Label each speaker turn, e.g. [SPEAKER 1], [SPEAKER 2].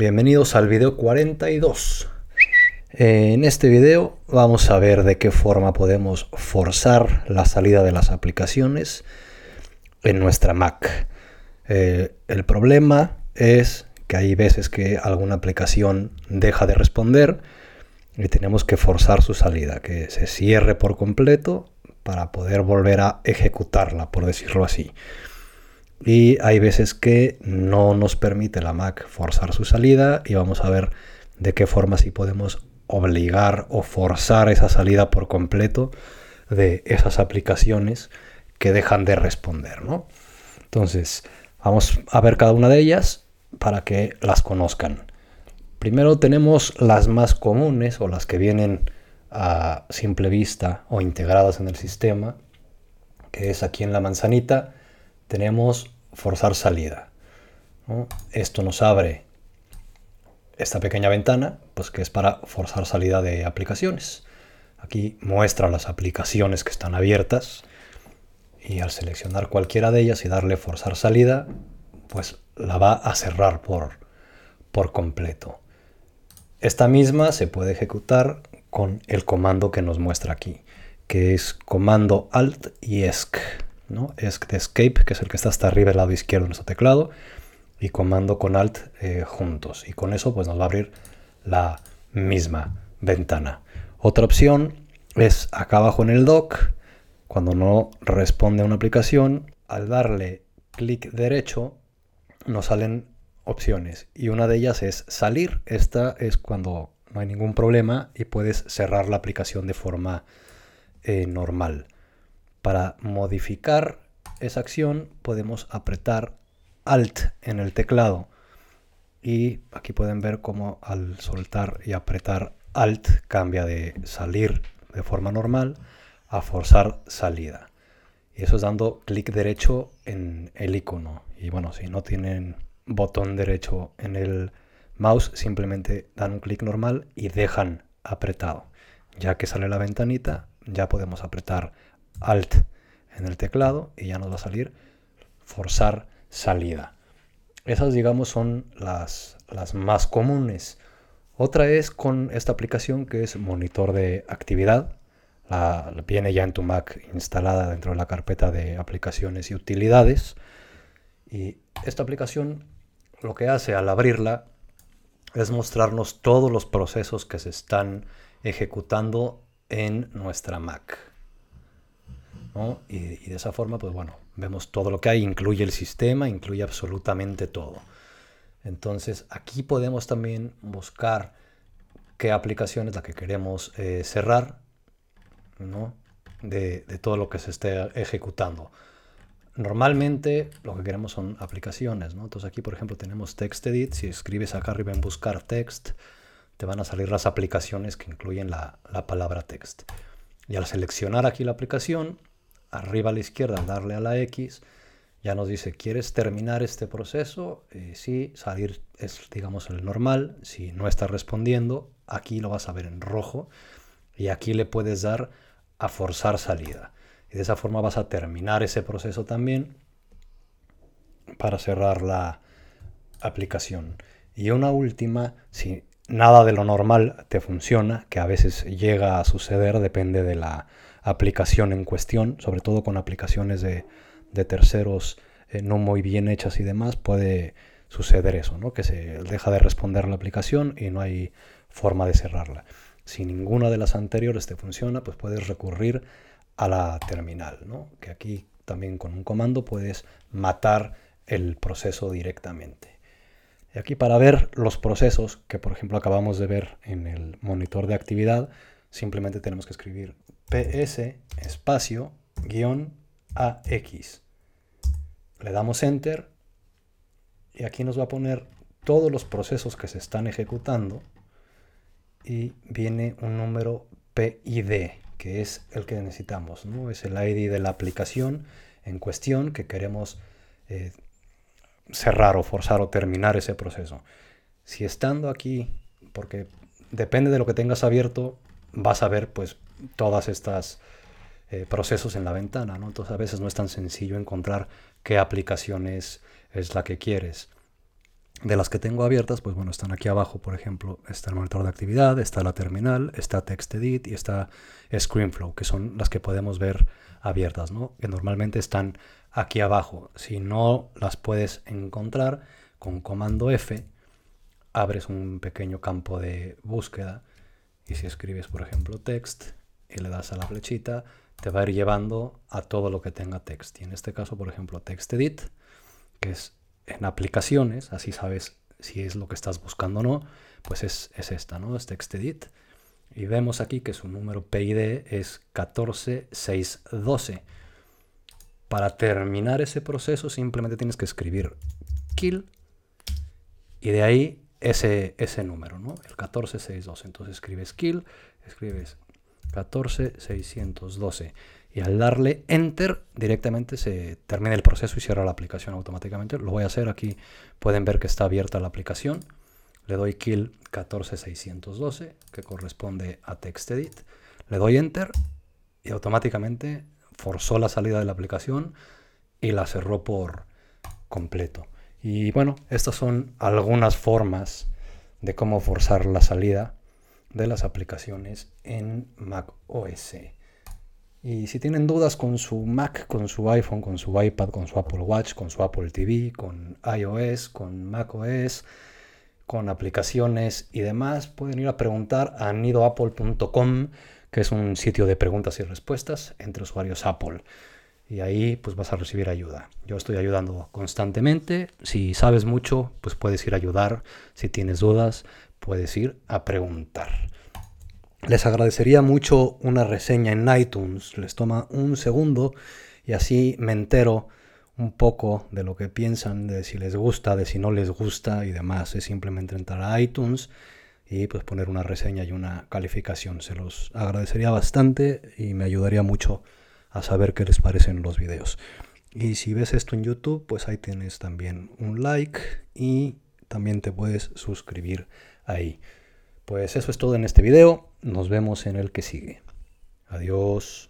[SPEAKER 1] bienvenidos al video 42. En este video vamos a ver de qué forma podemos forzar la salida de las aplicaciones en nuestra Mac. Eh, el problema es que hay veces que alguna aplicación deja de responder y tenemos que forzar su salida, que se cierre por completo para poder volver a ejecutarla, por decirlo así. Y hay veces que no nos permite la Mac forzar su salida y vamos a ver de qué forma si podemos obligar o forzar esa salida por completo de esas aplicaciones que dejan de responder, ¿no? Entonces, vamos a ver cada una de ellas para que las conozcan. Primero tenemos las más comunes o las que vienen a simple vista o integradas en el sistema, que es aquí en la manzanita, tenemos forzar salida. Esto nos abre esta pequeña ventana, pues que es para forzar salida de aplicaciones. Aquí muestra las aplicaciones que están abiertas y al seleccionar cualquiera de ellas y darle forzar salida, pues la va a cerrar por, por completo. Esta misma se puede ejecutar con el comando que nos muestra aquí, que es comando Alt y ESC. ¿No? ESC de Escape, que es el que está hasta arriba del lado izquierdo de nuestro teclado, y comando con Alt eh, juntos. Y con eso pues nos va a abrir la misma ventana. Otra opción es acá abajo en el dock, cuando no responde a una aplicación, al darle clic derecho nos salen opciones y una de ellas es salir. Esta es cuando no hay ningún problema y puedes cerrar la aplicación de forma eh, normal. Para modificar esa acción podemos apretar Alt en el teclado y aquí pueden ver cómo al soltar y apretar Alt cambia de salir de forma normal a forzar salida. Y eso es dando clic derecho en el icono. Y bueno, si no tienen botón derecho en el mouse, simplemente dan un clic normal y dejan apretado. Ya que sale la ventanita, ya podemos apretar Alt en el teclado y ya nos va a salir forzar salida. Esas, digamos, son las, las más comunes. Otra es con esta aplicación que es monitor de actividad. La, viene ya en tu Mac instalada dentro de la carpeta de aplicaciones y utilidades. Y esta aplicación lo que hace al abrirla es mostrarnos todos los procesos que se están ejecutando en nuestra Mac. Y, de esa forma, pues bueno, vemos todo lo que hay, incluye el sistema, incluye absolutamente todo. Entonces aquí podemos también buscar qué aplicación es la que queremos eh, cerrar, ¿no? De, todo lo que se esté ejecutando. Normalmente lo que queremos son aplicaciones, ¿no? Entonces aquí, por ejemplo, tenemos TextEdit. Si escribes acá arriba en buscar text, te van a salir las aplicaciones que incluyen la palabra text. Y al seleccionar aquí la aplicación, arriba a la izquierda, darle a la X, ya nos dice, ¿quieres terminar este proceso? Eh, sí, salir es, digamos, el normal. Si no está respondiendo, aquí lo vas a ver en rojo. Y aquí le puedes dar a forzar salida. Y de esa forma vas a terminar ese proceso también para cerrar la aplicación. Y una última, si nada de lo normal te funciona, que a veces llega a suceder, depende de la aplicación en cuestión, sobre todo con aplicaciones de, terceros eh, no muy bien hechas y demás, puede suceder eso, ¿no? que se deja de responder la aplicación y no hay forma de cerrarla. Si ninguna de las anteriores te funciona, pues puedes recurrir a la terminal, ¿no? que aquí también con un comando puedes matar el proceso directamente. Y aquí para ver los procesos que por ejemplo acabamos de ver en el monitor de actividad, simplemente tenemos que escribir ps espacio guion ax. Le damos enter y aquí nos va a poner todos los procesos que se están ejecutando y viene un número PID que es el que necesitamos, ¿no? Es el ID de la aplicación en cuestión que queremos eh, cerrar o forzar o terminar ese proceso. Si estando aquí, porque depende de lo que tengas abierto, vas a ver pues todas estas eh, procesos en la ventana, ¿no? Entonces a veces no es tan sencillo encontrar qué aplicación es, es la que quieres. de las que tengo abiertas, pues bueno, están aquí abajo, por ejemplo, está el monitor de actividad, está la terminal, está TextEdit y está ScreenFlow, que son las que podemos ver abiertas. Que normalmente están aquí abajo. Si no las puedes encontrar, con comando F abres un pequeño campo de búsqueda y si escribes, por ejemplo, text y le das a la flechita, te va a ir llevando a todo lo que tenga text. Y en este caso, por ejemplo, TextEdit, que es en aplicaciones, así sabes si es lo que estás buscando o no, pues es, esta, ¿no? Es TextEdit. Y vemos aquí que su número PID es 14612. Para terminar ese proceso simplemente tienes que escribir kill y de ahí ese, ese número, ¿no? El 14612. Entonces escribes kill, escribes 14612 y al darle enter directamente se termina el proceso y cierra la aplicación automáticamente. Lo voy a hacer aquí, pueden ver que está abierta la aplicación. Le doy kill 14612 que corresponde a TextEdit. Le doy enter y automáticamente forzó la salida de la aplicación y la cerró por completo. Y bueno, estas son algunas formas de cómo forzar la salida de las aplicaciones en Mac OS. Y si tienen dudas con su Mac, con su iPhone, con su iPad, con su Apple Watch, con su Apple TV, con iOS, con macOS, con aplicaciones y demás, pueden ir a preguntar a nidoapple.com, que es un sitio de preguntas y respuestas entre usuarios Apple. Y ahí pues vas a recibir ayuda. Yo estoy ayudando constantemente. Si sabes mucho, pues puedes ir a ayudar. Si tienes dudas, puedes ir a preguntar. Les agradecería mucho una reseña en iTunes. Les toma un segundo y así me entero un poco de lo que piensan, de si les gusta, de si no les gusta y demás. Es simplemente entrar a iTunes y pues poner una reseña y una calificación. Se los agradecería bastante y me ayudaría mucho a saber qué les parecen los videos. Y si ves esto en YouTube, pues ahí tienes también un like y también te puedes suscribir ahí. Pues eso es todo en este video. Nos vemos en el que sigue. Adiós.